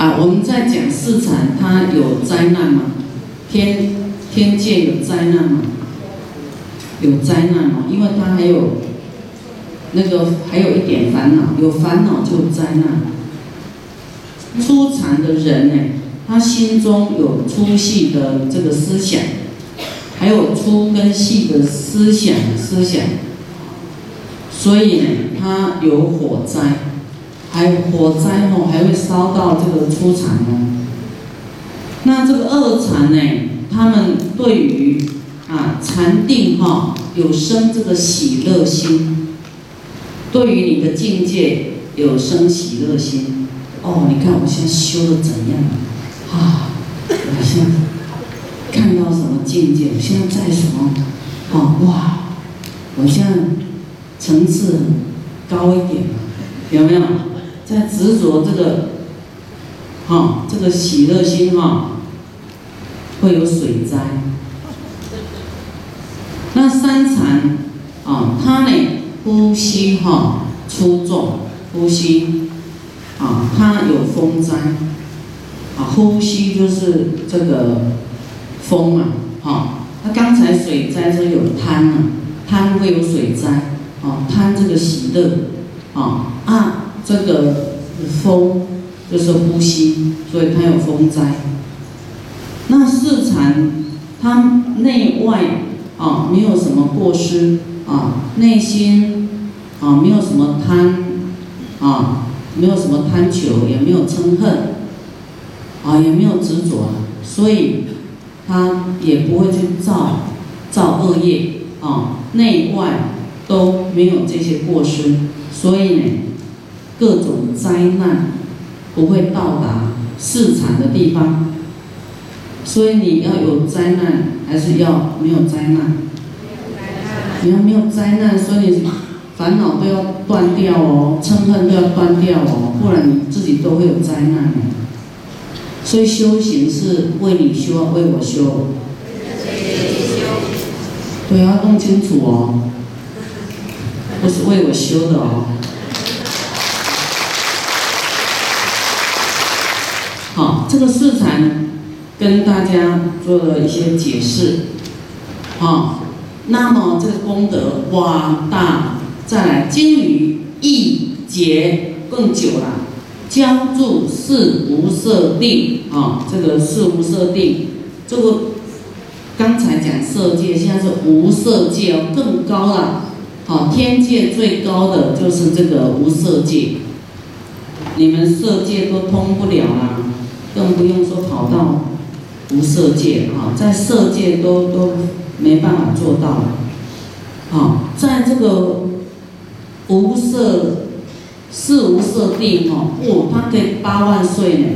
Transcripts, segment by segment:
啊，我们在讲市场，它有灾难吗？天天界有灾难吗？有灾难吗？因为它还有那个还有一点烦恼，有烦恼就灾难。初禅的人呢，他心中有粗细的这个思想，还有粗跟细的思想思想，所以呢，他有火灾，还有火灾哦，还会烧到这个初禅哦。那这个二禅呢，他们对于啊禅定哈有生这个喜乐心，对于你的境界有生喜乐心。哦，你看我现在修的怎样啊？我现在看到什么境界？我现在在什么？哦，哇！我现在层次高一点了，有没有？在执着这个，哈，这个喜乐心哈，会有水灾。那三禅啊，它呢，呼吸哈出众，呼吸。啊，它有风灾，啊，呼吸就是这个风嘛，哈。他刚才水灾说有贪啊，贪会有水灾，啊，贪这个喜乐，啊啊，这个风就是呼吸，所以它有风灾。那四禅，它内外啊没有什么过失，啊，内心啊没有什么贪，啊。没有什么贪求，也没有嗔恨，啊，也没有执着，所以他也不会去造造恶业，啊，内外都没有这些过失，所以呢，各种灾难不会到达市场的地方。所以你要有灾难，还是要没有灾难？你要没有灾难，所以你。烦恼都要断掉哦，嗔恨都要断掉哦，不然你自己都会有灾难。所以修行是为你修，为我修。对，要弄清楚哦，不是为我修的哦。好，这个四禅跟大家做了一些解释。好，那么这个功德哇大。再来，金鱼一节更久了，将住四无色定啊，这个四无色定，这个刚才讲色界，现在是无色界哦，更高了，好，天界最高的就是这个无色界，你们色界都通不了啦，更不用说跑到无色界啊，在色界都都没办法做到了，好，在这个。无色四无色地哦，哦，他可以八万岁呢，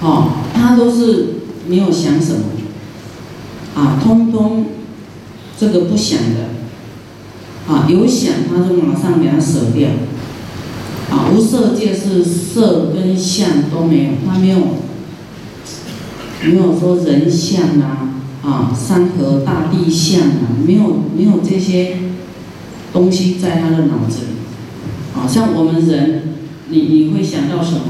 哦，他都是没有想什么，啊，通通这个不想的，啊，有想他就马上给他舍掉，无色界是色跟相都没有，他没有没有说人相啊，啊，山河大地相啊，没有没有这些。东西在他的脑子里，啊，像我们人，你你会想到什么？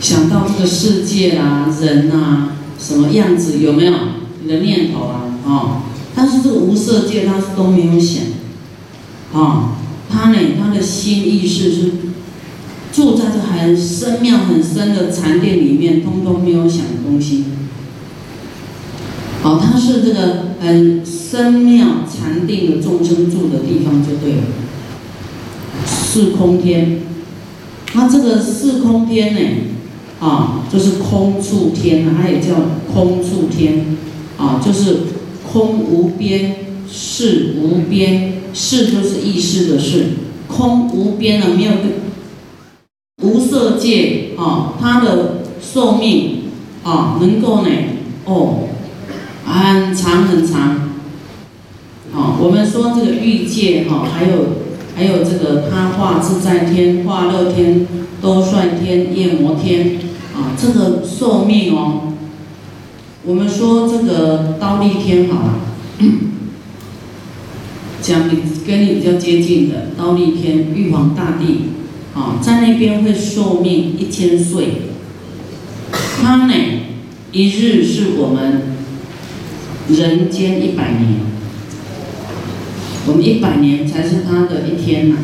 想到这个世界啦，人呐，什么样子？有没有你的念头啊？哦，但是这个无色界，他是都没有想，啊，他呢，他的心意识是住在这很深妙、很深的禅殿里面，通通没有想的东西。哦，它是这个很深妙禅定的众生住的地方就对了。四空天，那这个四空天呢，啊，就是空处天它也叫空处天，啊，就是空无边，是无边，是就是意识的是，空无边的没有无色界，啊，它的寿命，啊，能够呢，哦。很长很长，啊，我们说这个欲界哈，还有还有这个他化自在天、化乐天、多帅天、夜摩天，啊，这个寿命哦，我们说这个刀立天好了，讲比跟你比较接近的刀立天、玉皇大帝，啊，在那边会寿命一千岁。他呢，一日是我们人间一百年，我们一百年才是他的一天呐。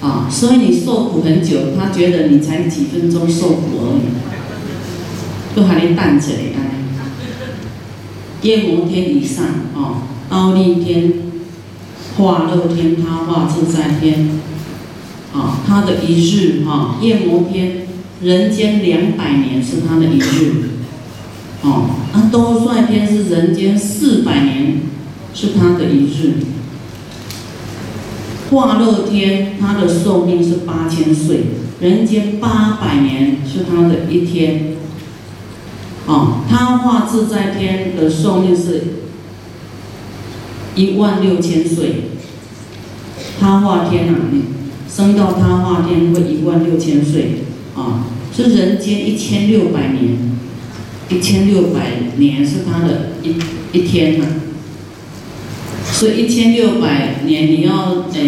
啊，所以你受苦很久，他觉得你才几分钟受苦而已，都还能淡着嘞，夜摩天以上，哦，凹利天、化乐天、他化自在天，啊，他的一日，哈，夜摩天，人间两百年是他的一日，哦，那兜率天是人间四百年，是他的一日。化乐天，他的寿命是八千岁，人间八百年是他的一天。啊，他化自在天的寿命是一万六千岁。他化天啊，你升到他化天会一万六千岁啊，是人间一千六百年，一千六百年是他的一一天呐。所以一千六百年，你要呃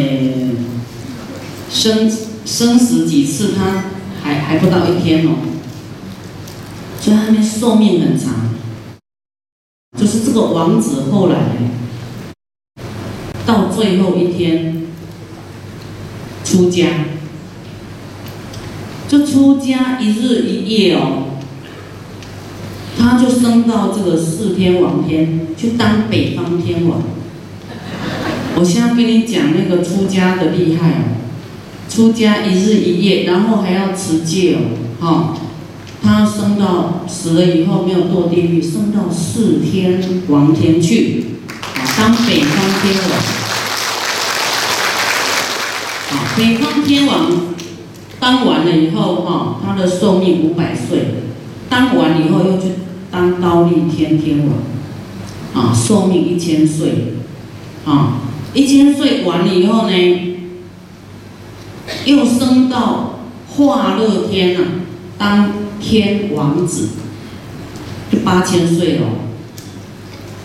生生死几次，他还还不到一天哦。所以他们寿命很长。就是这个王子后来到最后一天出家，就出家一日一夜哦，他就升到这个四天王天去当北方天王。我现在跟你讲那个出家的厉害哦，出家一日一夜，然后还要持戒哦，哈，他升到死了以后没有堕地狱，升到四天王天去，当北方天王，啊，北方天王当完了以后哈，他的寿命五百岁，当完以后又去当高丽天天王，啊，寿命一千岁，啊。一千岁完了以后呢，又升到化乐天啊，当天王子，就八千岁了。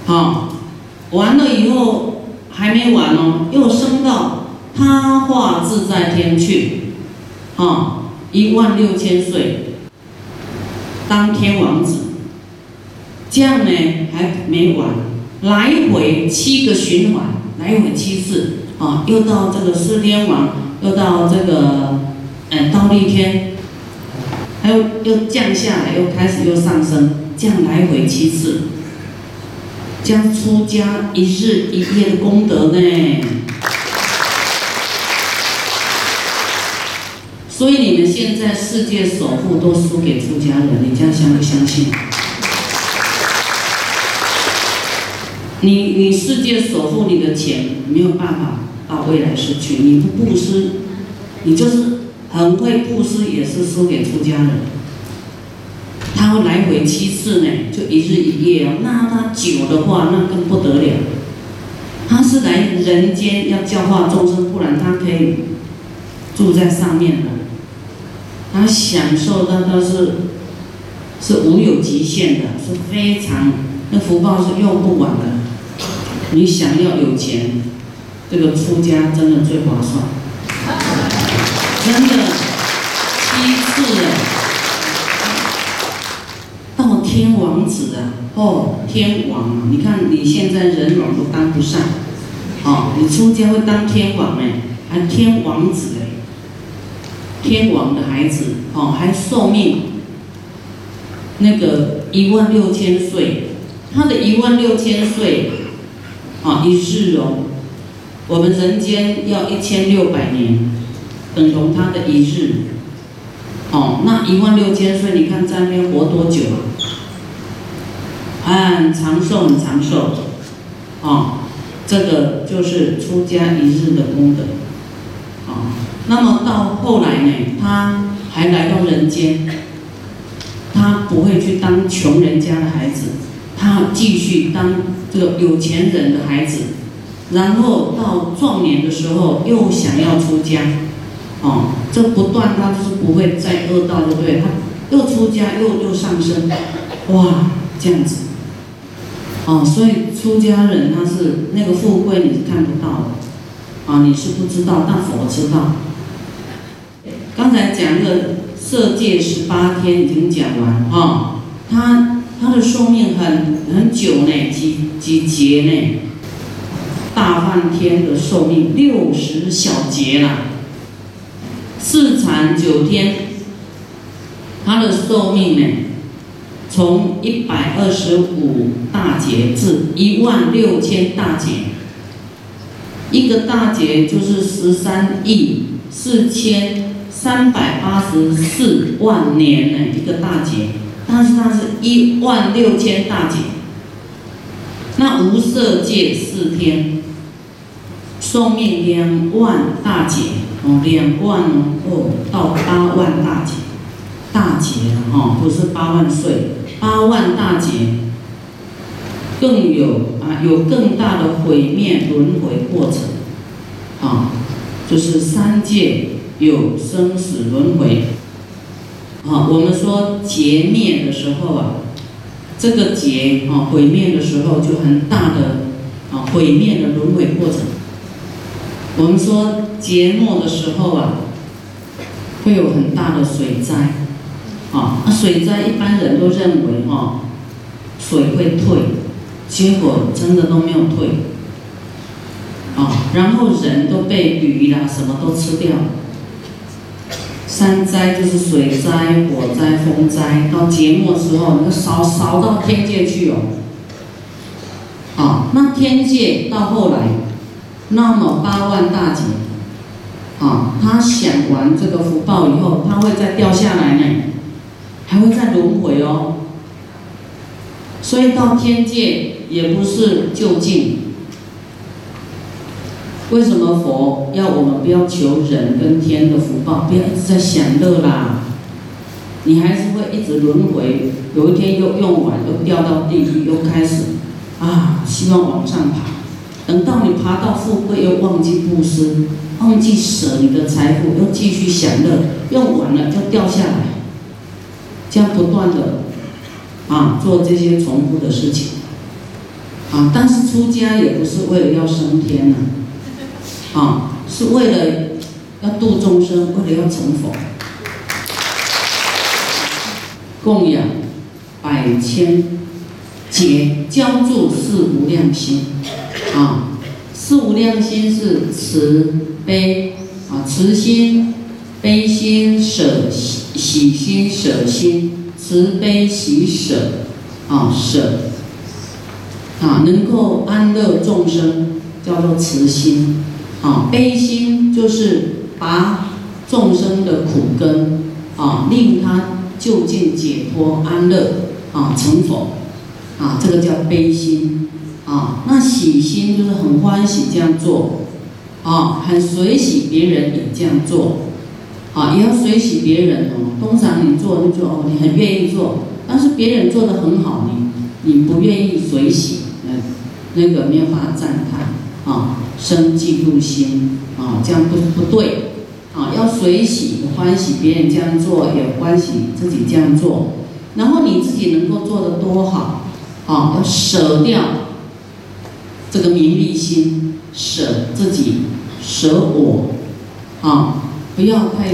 好，完了以后还没完哦，又升到他化自在天去，啊，一万六千岁，当天王子。这样呢还没完，来回七个循环。来回七次，啊，又到这个四天王，又到这个，嗯，倒立天，还有又降下来，又开始又上升，这样来回七次，将出家一日一夜的功德呢。所以你们现在世界首富都输给出家人，你这样相不相信？你你世界首富，你的钱没有办法到未来失去。你不布施，你就是很会布施，也是输给出家人。他会来回七次呢，就一日一夜哦。那他久的话，那更不得了。他是来人间要教化众生，不然他可以住在上面的。他享受的都是是无有极限的，是非常那福报是用不完的。你想要有钱，这个出家真的最划算，真的。其次，到天王子啊，哦，天王，你看你现在人王都当不上，哦，你出家会当天王哎，还天王子哎，天王的孩子哦，还寿命那个一万六千岁，他的一万六千岁。啊，一日哦，我们人间要一千六百年，等同他的一日。哦，那一万六千岁，你看在那边活多久啊？很长寿，很长寿。哦，这个就是出家一日的功德。哦，那么到后来呢，他还来到人间，他不会去当穷人家的孩子，他继续当。这个有钱人的孩子，然后到壮年的时候又想要出家，哦，这不断他就是不会再恶道，对不对？他又出家又又上升，哇，这样子，哦，所以出家人他是那个富贵你是看不到的，啊，你是不知道，但佛知道。刚才讲的色界十八天已经讲完啊，它它的寿命很很久呢，几几节呢？大半天的寿命六十小节啦，四禅九天，它的寿命呢，从一百二十五大节至一万六千大节，一个大节就是十三亿四千三百八十四万年呢，一个大节，但是它是一万六千大节，那无色界四天。寿命两万大劫哦，两万哦到八万大劫，大劫了哈，不是八万岁，八万大劫，更有啊有更大的毁灭轮回过程，啊，就是三界有生死轮回，啊，我们说劫灭的时候啊，这个劫啊毁灭的时候就很大的啊毁灭的轮回过程。我们说劫末的时候啊，会有很大的水灾，啊，那水灾一般人都认为哈，水会退，结果真的都没有退，啊，然后人都被鱼啦什么都吃掉，山灾就是水灾、火灾、风灾，到节末时候，那个烧烧到天界去哦，啊，那天界到后来。那么八万大劫，啊，他享完这个福报以后，他会再掉下来呢，还会再轮回哦。所以到天界也不是就近。为什么佛要我们不要求人跟天的福报，不要一直在享乐啦？你还是会一直轮回，有一天又用完，又掉到地狱，又开始啊，希望往上爬。等到你爬到富贵，又忘记布施，忘记舍你的财富，又继续享乐，用完了就掉下来，这样不断的啊做这些重复的事情啊。但是出家也不是为了要升天呐，啊，是为了要度众生，为了要成佛，供养百千劫，浇筑四无量心。啊，四无量心是慈悲啊，慈心、悲心、舍心喜心、舍心，慈悲喜舍啊，舍啊，能够安乐众生，叫做慈心啊。悲心就是把众生的苦根啊，令他就近解脱安乐啊，成佛啊，这个叫悲心。啊，那喜心就是很欢喜这样做，啊，很随喜别人也这样做，啊，也要随喜别人哦。通常你做就做哦，你很愿意做，但是别人做的很好，你你不愿意随喜，嗯，那个没有办法赞叹，啊，生嫉妒心，啊，这样不不对，啊，要随喜欢喜别人这样做，也欢喜自己这样做，然后你自己能够做的多好，啊，要舍掉。这个名利心，舍自己，舍我，啊，不要太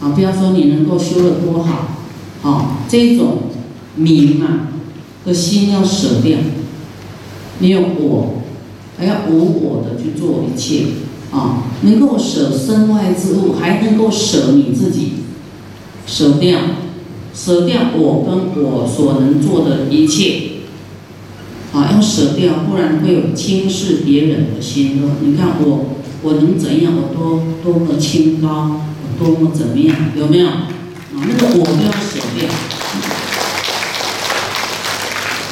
啊，不要说你能够修得多好，啊，这种名啊的心要舍掉，没有我，还要无我的去做一切，啊，能够舍身外之物，还能够舍你自己，舍掉，舍掉我跟我所能做的一切。啊，要舍掉，不然会有轻视别人的心。你看我，我能怎样？我多多么清高，我多么怎么样？有没有？啊，那个我都要舍掉。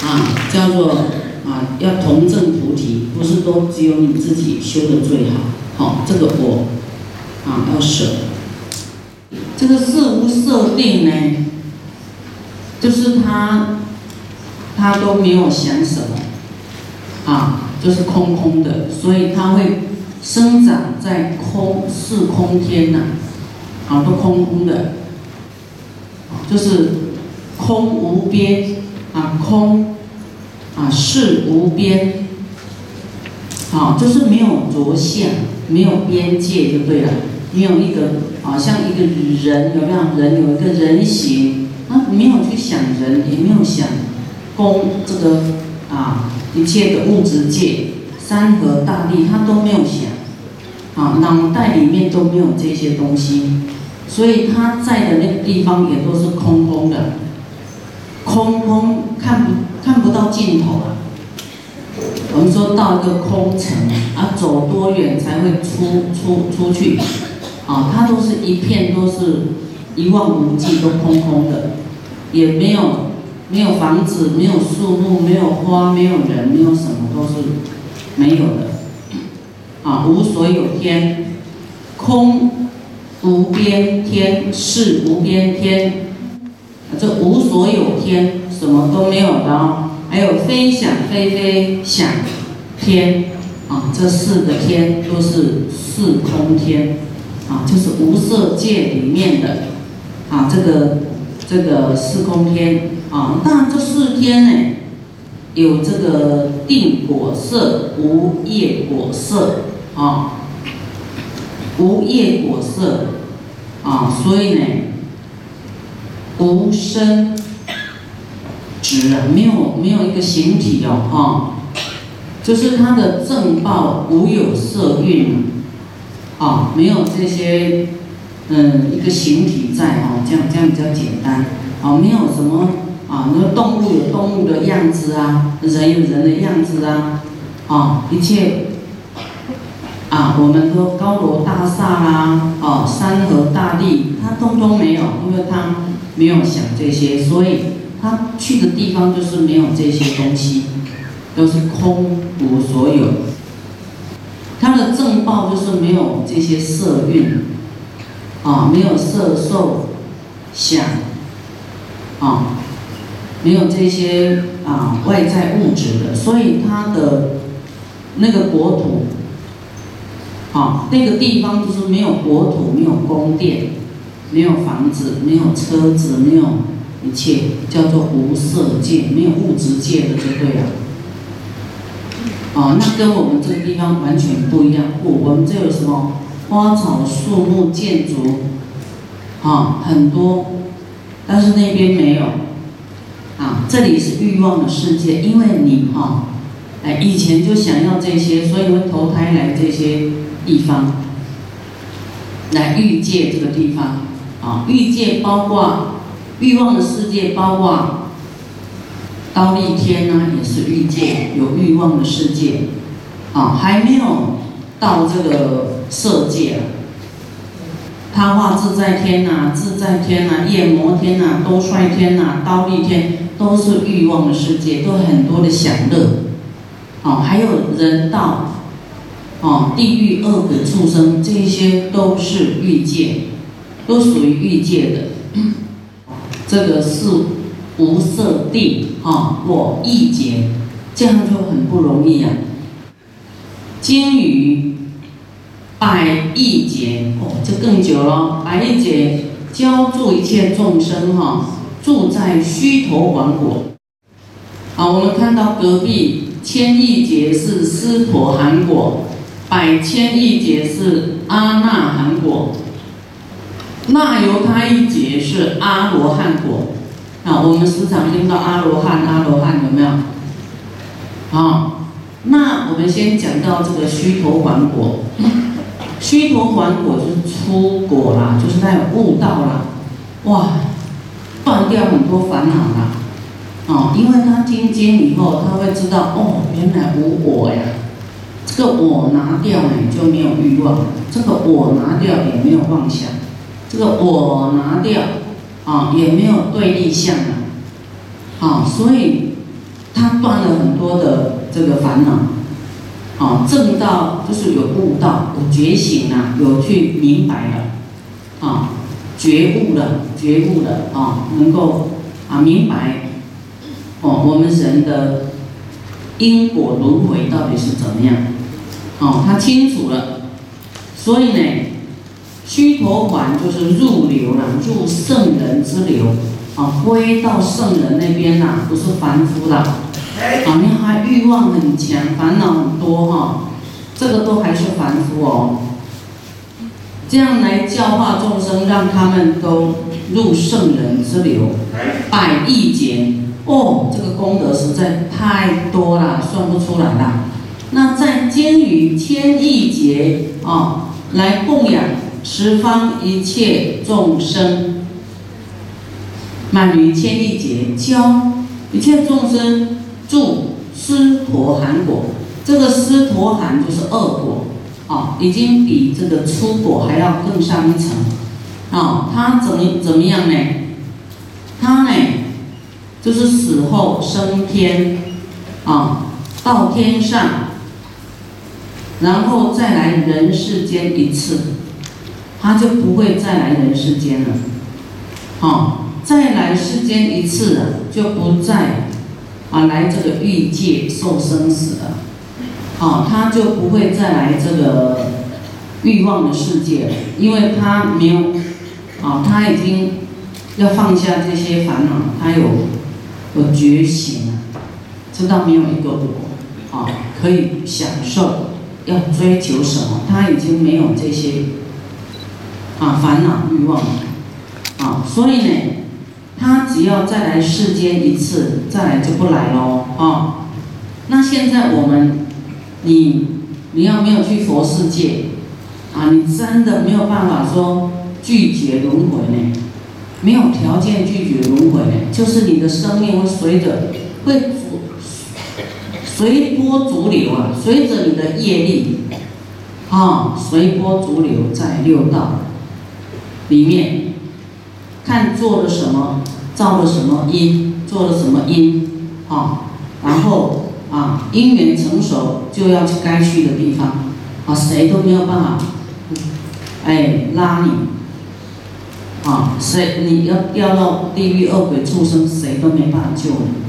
啊，叫做啊，要同证菩提，不是都只有你自己修的最好。好，这个我啊要舍。这个色无色定呢，就是他。他都没有想什么，啊，就是空空的，所以他会生长在空四空天呐，啊，都空空的，就是空无边啊，空啊，是无边，好，就是没有着相，没有边界就对了，没有一个啊，像一个人有没有？人有一个人形，啊没有去想人，也没有想公这个啊，一切的物质界、山河大地，他都没有想，啊，脑袋里面都没有这些东西，所以他在的那个地方也都是空空的，空空看不看不到尽头啊。我们说到一个空城啊，走多远才会出出出去？啊，它都是一片都是一望无际，都空空的，也没有没有房子，没有树木，没有花，没有人，没有什么都是没有的。啊，无所有天，空无边天，是无边天，这无所有天，什么都没有的哦。还有飞想飞飞想天啊，这四个天都是四空天啊，就是无色界里面的啊，这个这个四空天啊。但这四天呢，有这个定果色、无业果色啊，无业果色啊，所以呢，无生。直啊，没有没有一个形体哦，哈，就是它的正报无有色蕴，啊，没有这些，嗯，一个形体在哦，这样这样比较简单，啊，没有什么啊，那个动物有动物的样子啊，人有人的样子啊，啊，一切，啊，我们说高楼大厦啦，啊，山河大地，它通通没有，因为它没有想这些，所以。他去的地方就是没有这些东西，都是空无所有。他的正报就是没有这些色蕴，啊，没有色受想，啊，没有这些啊外在物质的，所以他的那个国土，啊，那个地方就是没有国土，没有宫殿，没有房子，没有车子，没有。一切叫做无色界，没有物质界的就对了。啊，那跟我们这个地方完全不一样。不，我们这有什么花草树木、建筑，啊，很多，但是那边没有。这里是欲望的世界，因为你哈，哎，以前就想要这些，所以会投胎来这些地方，来欲界这个地方。啊，欲界包括。欲望的世界包括刀立天呢，也是欲界有欲望的世界，啊，还没有到这个色界。他化自在天呐，自在天呐，夜魔天呐，多帅天呐，刀立天都是欲望的世界，都很多的享乐。哦，还有人道，哦，地狱恶鬼畜生，这些都是欲界，都属于欲界的。这个是无色地啊，我一劫，这样就很不容易啊。经语百亿劫哦，就更久了。百亿劫教助一切众生哈，住在虚陀王国。好，我们看到隔壁千亿劫是斯陀含果，百千亿劫是阿那含果。那由他一劫是阿罗汉果，啊，我们时常听到阿罗汉，阿罗汉有没有？啊，那我们先讲到这个须陀洹果，须陀洹果就是出果啦，就是他有悟道啦，哇，断掉很多烦恼啦，哦，因为他听经以后，他会知道哦，原来无我呀，这个我拿掉呢就没有欲望，这个我拿掉也没有妄想。这个我拿掉，啊，也没有对立相了，啊，所以他断了很多的这个烦恼，啊，正道就是有悟道，有觉醒了，有去明白了，啊，觉悟了，觉悟了，啊，能够啊明白，哦，我们人的因果轮回到底是怎么样，哦，他清楚了，所以呢。须陀洹就是入流了，入圣人之流，啊，归到圣人那边呐，不是凡夫的，啊，你还欲望很强，烦恼很多哈，这个都还是凡夫哦。这样来教化众生，让他们都入圣人之流，百亿劫。哦，这个功德实在太多了，算不出来了。那在监于千亿劫啊，来供养十方一切众生，满于千亿劫，教一切众生住斯陀含果。这个斯陀含就是恶果，啊，已经比这个出果还要更上一层。啊，他怎么怎么样呢？他呢？就是死后升天，啊，到天上，然后再来人世间一次，他就不会再来人世间了，好，再来世间一次了，就不再啊来这个欲界受生死了，好，他就不会再来这个欲望的世界了，因为他没有，啊，他已经要放下这些烦恼，他有。有觉醒了，知道没有一个我啊，可以享受，要追求什么？他已经没有这些啊烦恼欲望了啊，所以呢，他只要再来世间一次，再来就不来喽啊。那现在我们，你你要没有去佛世界？啊，你真的没有办法说拒绝轮回呢。没有条件拒绝轮回，就是你的生命会随着会随波逐流啊，随着你的业力啊，随波逐流在六道里面，看做了什么，造了什么因，做了什么因啊，然后啊因缘成熟就要去该去的地方啊，谁都没有办法，哎拉你。啊，谁你要掉到地狱恶鬼畜生，谁都没办法救你，